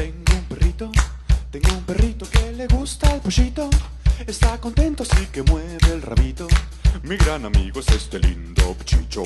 Tengo un perrito, tengo un perrito que le gusta el pollito. Está contento así que mueve el rabito. Mi gran amigo es este lindo pichicho.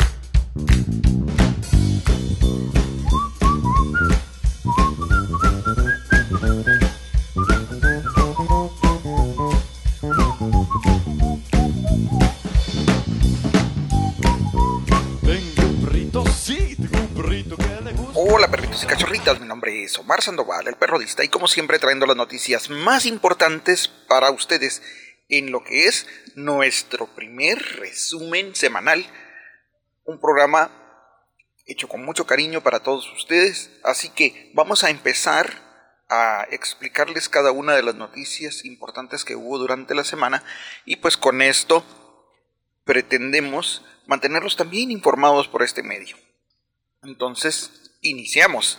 Mi nombre es Omar Sandoval, el perrodista, y como siempre trayendo las noticias más importantes para ustedes en lo que es nuestro primer resumen semanal. Un programa hecho con mucho cariño para todos ustedes, así que vamos a empezar a explicarles cada una de las noticias importantes que hubo durante la semana y pues con esto pretendemos mantenerlos también informados por este medio. Entonces, iniciamos.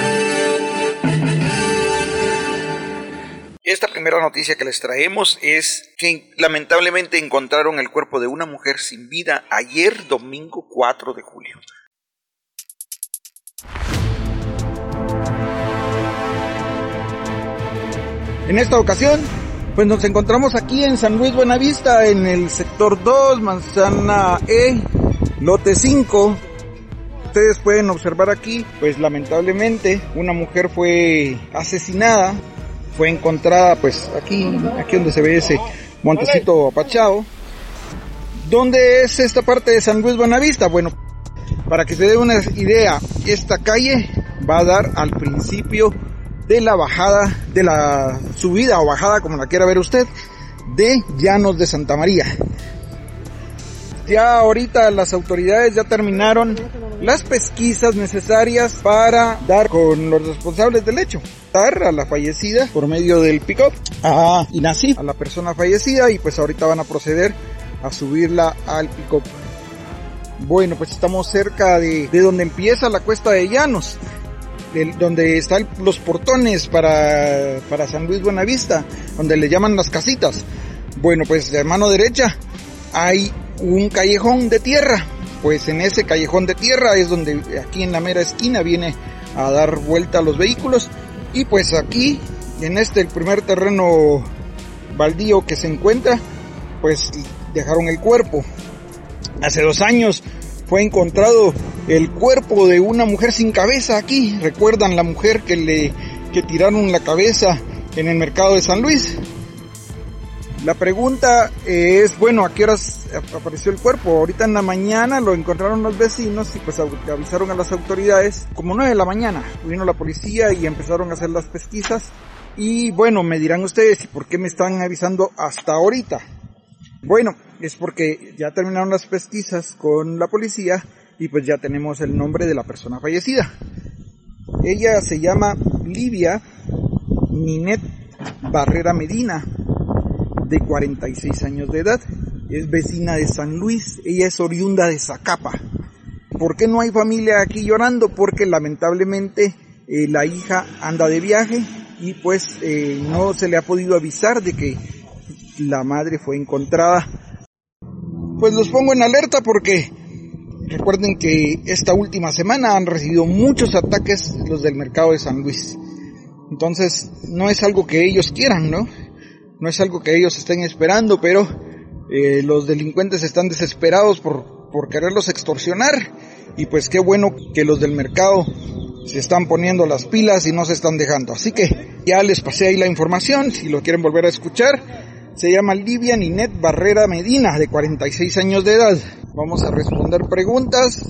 Primera noticia que les traemos es que lamentablemente encontraron el cuerpo de una mujer sin vida ayer domingo 4 de julio. En esta ocasión, pues nos encontramos aquí en San Luis Buenavista, en el sector 2, manzana E, lote 5. Ustedes pueden observar aquí, pues lamentablemente una mujer fue asesinada, fue encontrada pues aquí, aquí donde se ve ese montecito apachado. ¿Dónde es esta parte de San Luis Buenavista? Bueno, para que se dé una idea, esta calle va a dar al principio de la bajada, de la subida o bajada, como la quiera ver usted, de Llanos de Santa María. Ya ahorita las autoridades ya terminaron las pesquisas necesarias para dar con los responsables del hecho. Dar a la fallecida por medio del pick-up a Inasif, a la persona fallecida, y pues ahorita van a proceder a subirla al pick-up. Bueno, pues estamos cerca de, de donde empieza la cuesta de Llanos donde están los portones para, para San Luis Buenavista, donde le llaman las casitas. Bueno, pues de mano derecha hay un callejón de tierra. Pues en ese callejón de tierra es donde aquí en la mera esquina viene a dar vuelta a los vehículos. Y pues aquí, en este el primer terreno baldío que se encuentra, pues dejaron el cuerpo. Hace dos años fue encontrado el cuerpo de una mujer sin cabeza aquí. ¿Recuerdan la mujer que le que tiraron la cabeza en el mercado de San Luis? La pregunta es, bueno, ¿a qué horas ap- apareció el cuerpo? Ahorita en la mañana lo encontraron los vecinos y pues avisaron a las autoridades como 9 de la mañana. Vino la policía y empezaron a hacer las pesquisas. Y bueno, me dirán ustedes, ¿y por qué me están avisando hasta ahorita? Bueno, es porque ya terminaron las pesquisas con la policía y pues ya tenemos el nombre de la persona fallecida. Ella se llama Livia Ninet Barrera Medina, de 46 años de edad. Es vecina de San Luis, ella es oriunda de Zacapa. ¿Por qué no hay familia aquí llorando? Porque lamentablemente eh, la hija anda de viaje y pues eh, no se le ha podido avisar de que la madre fue encontrada. Pues los pongo en alerta porque recuerden que esta última semana han recibido muchos ataques los del mercado de San Luis. Entonces no es algo que ellos quieran, ¿no? No es algo que ellos estén esperando, pero eh, los delincuentes están desesperados por, por quererlos extorsionar y pues qué bueno que los del mercado se están poniendo las pilas y no se están dejando. Así que ya les pasé ahí la información, si lo quieren volver a escuchar, se llama Livia Ninet Barrera Medina, de 46 años de edad. Vamos a responder preguntas.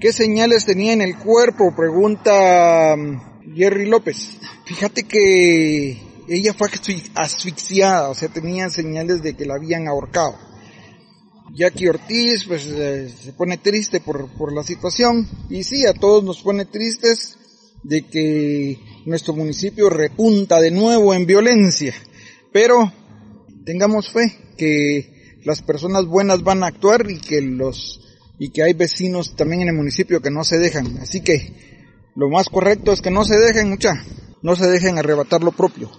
¿Qué señales tenía en el cuerpo? Pregunta mm, Jerry López. Fíjate que ella fue asfi- asfixiada, o sea, tenía señales de que la habían ahorcado. Jackie Ortiz, pues eh, se pone triste por, por la situación. Y sí, a todos nos pone tristes de que nuestro municipio repunta de nuevo en violencia. Pero tengamos fe que las personas buenas van a actuar y que los y que hay vecinos también en el municipio que no se dejan. Así que lo más correcto es que no se dejen, mucha, no se dejen arrebatar lo propio.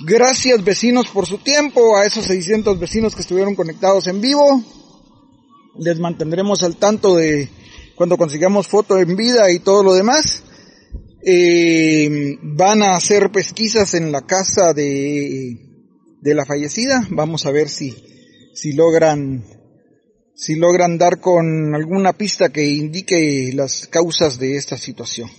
Gracias vecinos por su tiempo, a esos 600 vecinos que estuvieron conectados en vivo. Les mantendremos al tanto de cuando consigamos foto en vida y todo lo demás. Eh, van a hacer pesquisas en la casa de, de la fallecida. Vamos a ver si, si logran, si logran dar con alguna pista que indique las causas de esta situación.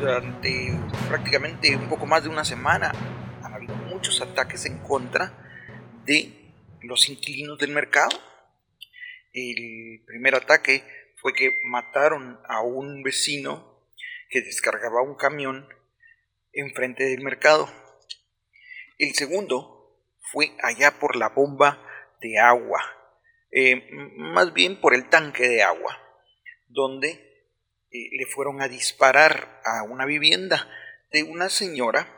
Durante prácticamente un poco más de una semana han habido muchos ataques en contra de los inquilinos del mercado. El primer ataque fue que mataron a un vecino que descargaba un camión enfrente del mercado. El segundo fue allá por la bomba de agua, eh, más bien por el tanque de agua, donde le fueron a disparar a una vivienda de una señora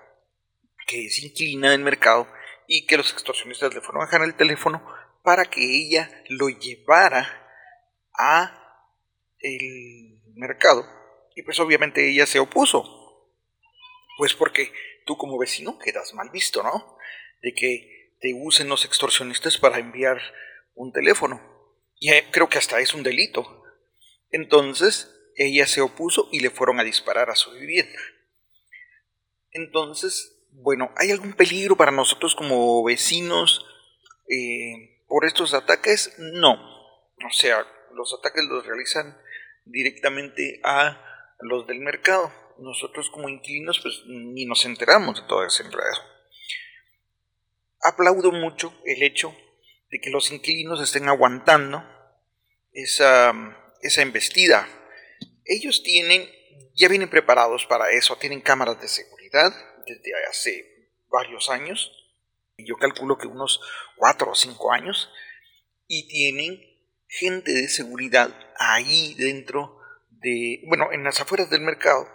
que es inclina del mercado y que los extorsionistas le fueron a dejar el teléfono para que ella lo llevara a el mercado y pues obviamente ella se opuso. Pues porque tú como vecino quedas mal visto no de que te usen los extorsionistas para enviar un teléfono. Y eh, creo que hasta es un delito. Entonces ella se opuso y le fueron a disparar a su vivienda. Entonces, bueno, ¿hay algún peligro para nosotros como vecinos eh, por estos ataques? No. O sea, los ataques los realizan directamente a los del mercado. Nosotros como inquilinos pues ni nos enteramos de todo ese enredo. Aplaudo mucho el hecho de que los inquilinos estén aguantando esa, esa embestida ellos tienen, ya vienen preparados para eso, tienen cámaras de seguridad desde hace varios años, yo calculo que unos cuatro o cinco años, y tienen gente de seguridad ahí dentro de, bueno, en las afueras del mercado,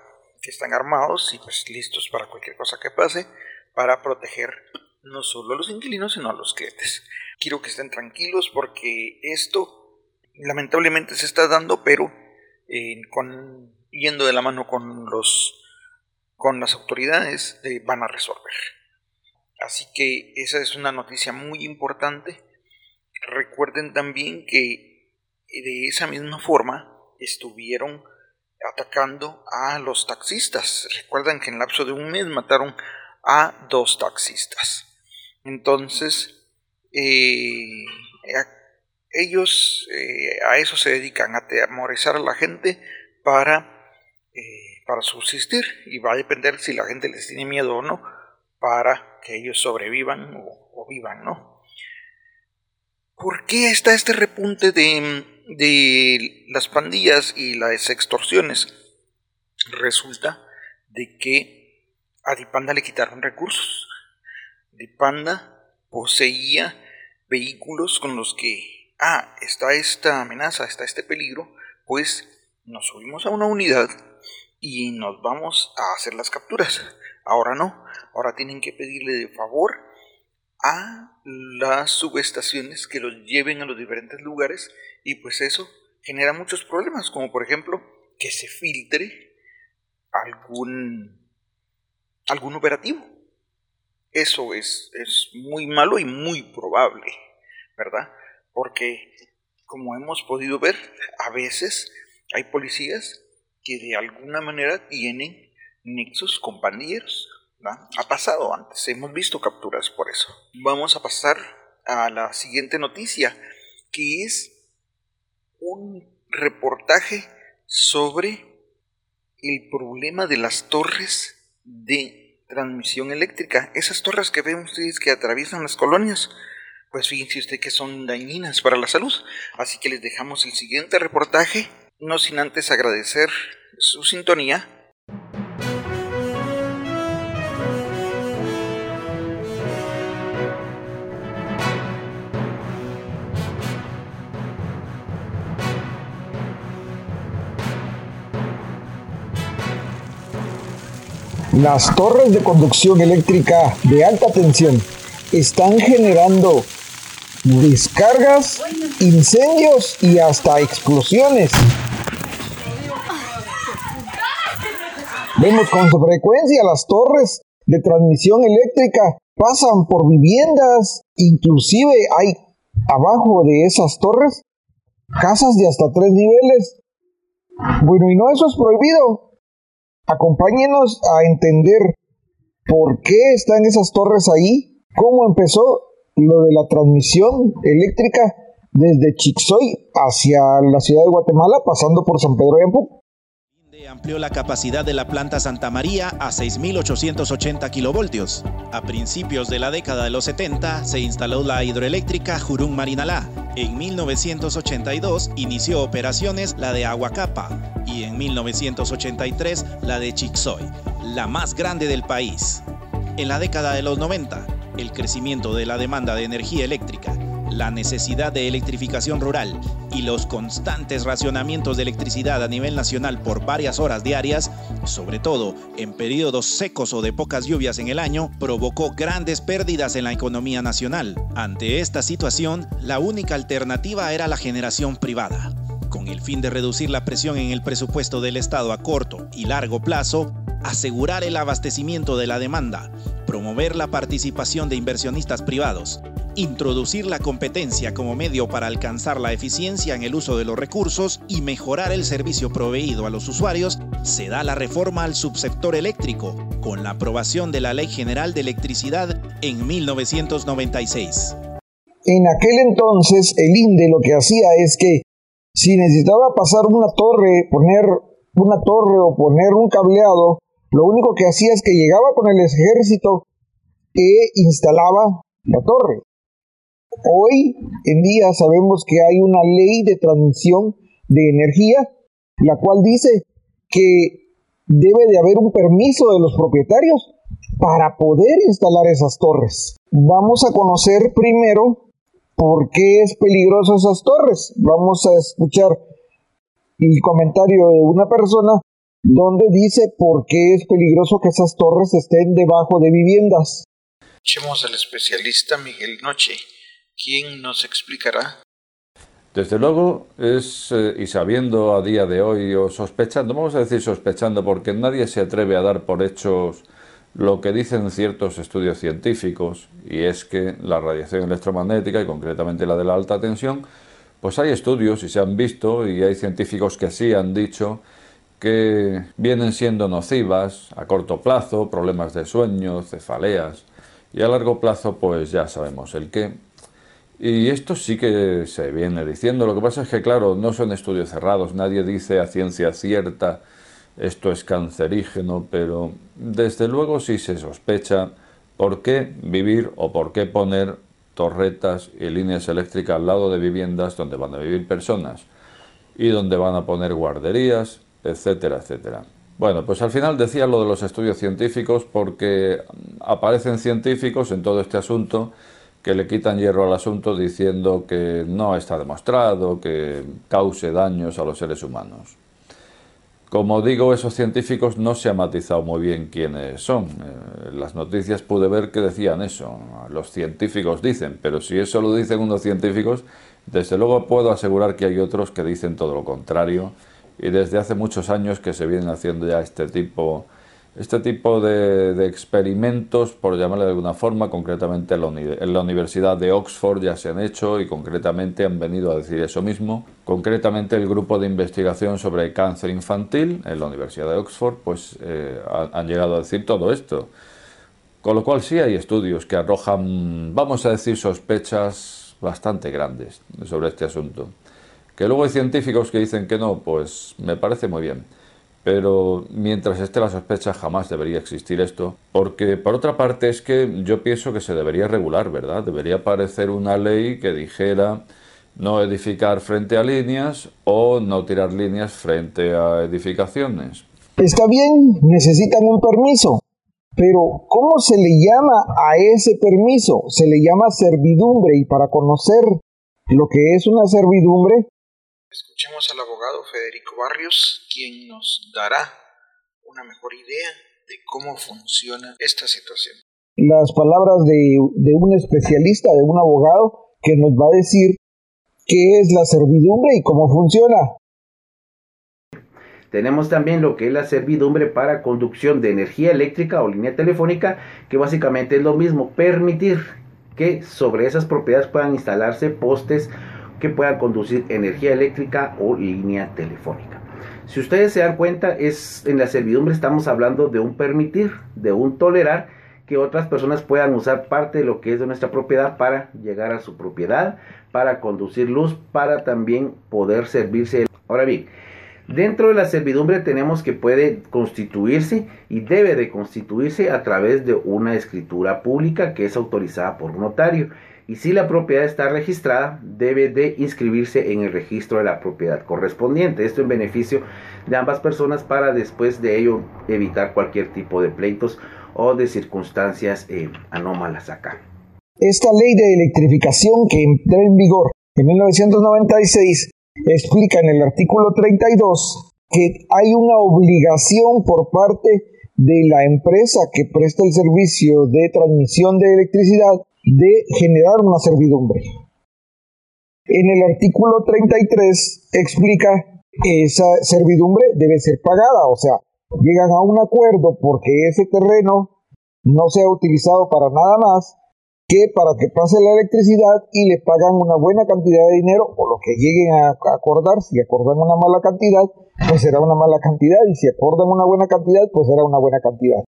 que están armados y pues listos para cualquier cosa que pase, para proteger no solo a los inquilinos, sino a los clientes. Quiero que estén tranquilos porque esto lamentablemente se está dando, pero con, yendo de la mano con, los, con las autoridades, van a resolver. Así que esa es una noticia muy importante. Recuerden también que de esa misma forma estuvieron atacando a los taxistas. Recuerden que en lapso de un mes mataron a dos taxistas. Entonces, eh, ellos eh, a eso se dedican, a atemorizar a la gente para, eh, para subsistir y va a depender si la gente les tiene miedo o no para que ellos sobrevivan o, vivan, ¿no? ¿Por qué está este repunte de, de las pandillas y las extorsiones? Resulta de que a Dipanda le quitaron recursos. Dipanda poseía vehículos con los que ah, está esta amenaza, está este peligro, pues nos subimos a una unidad y nos vamos a hacer las capturas. Ahora no, ahora tienen que pedirle de favor a las subestaciones que los lleven a los diferentes lugares y pues eso genera muchos problemas, como por ejemplo que se filtre algún, algún operativo. Eso es, es muy malo y muy probable, ¿verdad? Porque como hemos podido ver, a veces hay policías que de alguna manera tienen nexos con pandilleros. Ha pasado antes, hemos visto capturas por eso. Vamos a pasar a la siguiente noticia, que es un reportaje sobre el problema de las torres de transmisión eléctrica. Esas torres que ven ustedes que atraviesan las colonias pues fíjense usted que son dañinas para la salud. Así que les dejamos el siguiente reportaje, no sin antes agradecer su sintonía. Las torres de conducción eléctrica de alta tensión están generando descargas, incendios y hasta explosiones. Vemos con frecuencia las torres de transmisión eléctrica pasan por viviendas, inclusive hay abajo de esas torres casas de hasta tres niveles. Bueno, y no eso es prohibido. Acompáñenos a entender por qué están esas torres ahí, cómo empezó lo de la transmisión eléctrica desde Chixoy hacia la ciudad de Guatemala, pasando por San Pedro de Ampuc amplió la capacidad de la planta Santa María a 6.880 kilovoltios. A principios de la década de los 70 se instaló la hidroeléctrica Jurún Marinalá. En 1982 inició operaciones la de Aguacapa y en 1983 la de Chixoy, la más grande del país. En la década de los 90, el crecimiento de la demanda de energía eléctrica la necesidad de electrificación rural y los constantes racionamientos de electricidad a nivel nacional por varias horas diarias, sobre todo en periodos secos o de pocas lluvias en el año, provocó grandes pérdidas en la economía nacional. Ante esta situación, la única alternativa era la generación privada. Con el fin de reducir la presión en el presupuesto del Estado a corto y largo plazo, asegurar el abastecimiento de la demanda, promover la participación de inversionistas privados, introducir la competencia como medio para alcanzar la eficiencia en el uso de los recursos y mejorar el servicio proveído a los usuarios, se da la reforma al subsector eléctrico con la aprobación de la Ley General de Electricidad en 1996. En aquel entonces el INDE lo que hacía es que si necesitaba pasar una torre, poner una torre o poner un cableado, lo único que hacía es que llegaba con el ejército e instalaba la torre. Hoy en día sabemos que hay una ley de transmisión de energía, la cual dice que debe de haber un permiso de los propietarios para poder instalar esas torres. Vamos a conocer primero por qué es peligroso esas torres. Vamos a escuchar el comentario de una persona donde dice por qué es peligroso que esas torres estén debajo de viviendas. Escuchemos al especialista Miguel Noche ¿Quién nos explicará? Desde luego es, eh, y sabiendo a día de hoy, o sospechando, vamos a decir sospechando, porque nadie se atreve a dar por hechos lo que dicen ciertos estudios científicos, y es que la radiación electromagnética, y concretamente la de la alta tensión, pues hay estudios y se han visto, y hay científicos que sí han dicho que vienen siendo nocivas a corto plazo, problemas de sueño, cefaleas, y a largo plazo pues ya sabemos el qué. Y esto sí que se viene diciendo. Lo que pasa es que, claro, no son estudios cerrados. Nadie dice a ciencia cierta esto es cancerígeno, pero desde luego sí se sospecha por qué vivir o por qué poner torretas y líneas eléctricas al lado de viviendas donde van a vivir personas y donde van a poner guarderías, etcétera, etcétera. Bueno, pues al final decía lo de los estudios científicos porque aparecen científicos en todo este asunto que le quitan hierro al asunto diciendo que no está demostrado que cause daños a los seres humanos. Como digo, esos científicos no se ha matizado muy bien quiénes son. En eh, las noticias pude ver que decían eso. Los científicos dicen, pero si eso lo dicen unos científicos, desde luego puedo asegurar que hay otros que dicen todo lo contrario. Y desde hace muchos años que se vienen haciendo ya este tipo este tipo de, experimentos, por llamarle de alguna forma, concretamente en la, Universidad de Oxford ya se han hecho y concretamente han venido a decir eso mismo. Concretamente el grupo de investigación sobre cáncer infantil en la Universidad de Oxford pues eh, han llegado a decir todo esto. Con lo cual sí hay estudios que arrojan, vamos a decir, sospechas bastante grandes sobre este asunto. Que luego hay científicos que dicen que no, pues me parece muy bien pero mientras esté la sospecha jamás debería existir esto, porque por otra parte es que yo pienso que se debería regular, ¿verdad? Debería aparecer una ley que dijera no edificar frente a líneas o no tirar líneas frente a edificaciones. Está bien, necesitan un permiso, pero ¿cómo se le llama a ese permiso? Se le llama servidumbre y para conocer lo que es una servidumbre Escuchemos al abogado Federico Barrios, quien nos dará una mejor idea de cómo funciona esta situación. Las palabras de, de un especialista, de un abogado, que nos va a decir qué es la servidumbre y cómo funciona. Tenemos también lo que es la servidumbre para conducción de energía eléctrica o línea telefónica, que básicamente es lo mismo, permitir que sobre esas propiedades puedan instalarse postes que puedan conducir energía eléctrica o línea telefónica. Si ustedes se dan cuenta, es en la servidumbre estamos hablando de un permitir, de un tolerar que otras personas puedan usar parte de lo que es de nuestra propiedad para llegar a su propiedad, para conducir luz, para también poder servirse. Ahora bien, Dentro de la servidumbre tenemos que puede constituirse y debe de constituirse a través de una escritura pública que es autorizada por un notario. Y si la propiedad está registrada, debe de inscribirse en el registro de la propiedad correspondiente. Esto en beneficio de ambas personas para después de ello evitar cualquier tipo de pleitos o de circunstancias eh, anómalas acá. Esta ley de electrificación que entró en vigor en 1996 explica en el artículo 32 que hay una obligación por parte de la empresa que presta el servicio de transmisión de electricidad de generar una servidumbre. En el artículo 33 explica esa servidumbre debe ser pagada, o sea, llegan a un acuerdo porque ese terreno no sea utilizado para nada más que para que pase la electricidad y le pagan una buena cantidad de dinero o lo que lleguen a acordar, si acordan una mala cantidad, pues será una mala cantidad y si acordan una buena cantidad, pues será una buena cantidad.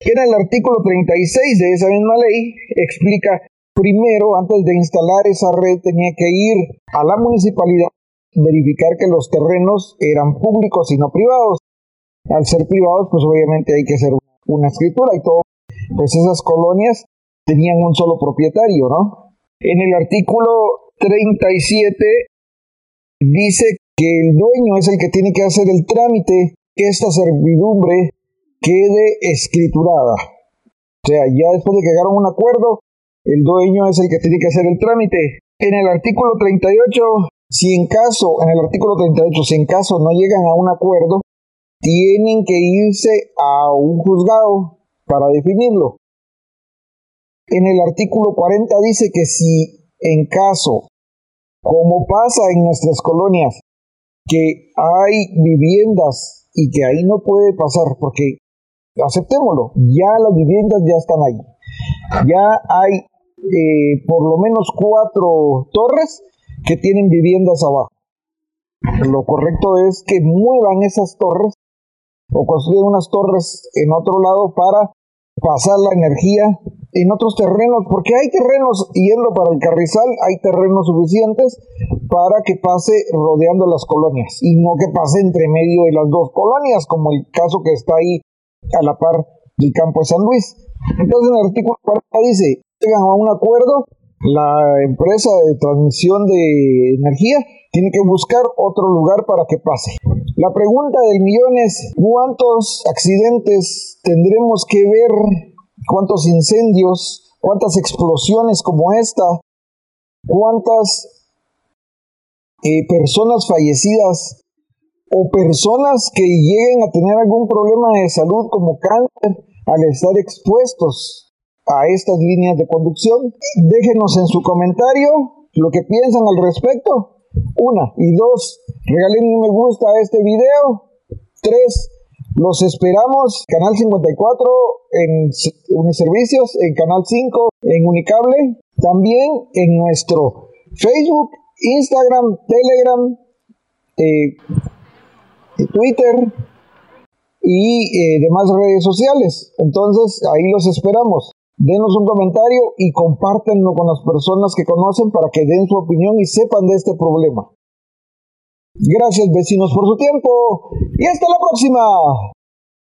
En el artículo 36 de esa misma ley explica, primero, antes de instalar esa red tenía que ir a la municipalidad, verificar que los terrenos eran públicos y no privados. Al ser privados, pues obviamente hay que hacer una escritura y todo. Pues esas colonias tenían un solo propietario, ¿no? En el artículo 37 dice que el dueño es el que tiene que hacer el trámite que esta servidumbre quede escriturada. O sea, ya después de que llegaron un acuerdo, el dueño es el que tiene que hacer el trámite. En el artículo 38, si en caso, en el artículo 38, si en caso no llegan a un acuerdo, tienen que irse a un juzgado para definirlo. En el artículo 40 dice que si en caso, como pasa en nuestras colonias, que hay viviendas y que ahí no puede pasar, porque aceptémoslo, ya las viviendas ya están ahí. Ya hay eh, por lo menos cuatro torres que tienen viviendas abajo. Lo correcto es que muevan esas torres o construyan unas torres en otro lado para pasar la energía en otros terrenos, porque hay terrenos, yendo para el carrizal, hay terrenos suficientes para que pase rodeando las colonias y no que pase entre medio de las dos colonias, como el caso que está ahí a la par del campo de San Luis. Entonces en el artículo 40 dice, llegan a un acuerdo, la empresa de transmisión de energía tiene que buscar otro lugar para que pase. La pregunta del millón es, ¿cuántos accidentes tendremos que ver cuántos incendios, cuántas explosiones como esta, cuántas eh, personas fallecidas o personas que lleguen a tener algún problema de salud como cáncer al estar expuestos a estas líneas de conducción. Déjenos en su comentario lo que piensan al respecto. Una. Y dos, regalen un me gusta a este video. Tres, los esperamos, Canal 54 en Uniservicios, en Canal 5 en Unicable, también en nuestro Facebook, Instagram, Telegram, eh, Twitter y eh, demás redes sociales. Entonces ahí los esperamos. Denos un comentario y compártenlo con las personas que conocen para que den su opinión y sepan de este problema. Gracias vecinos por su tiempo y hasta la próxima.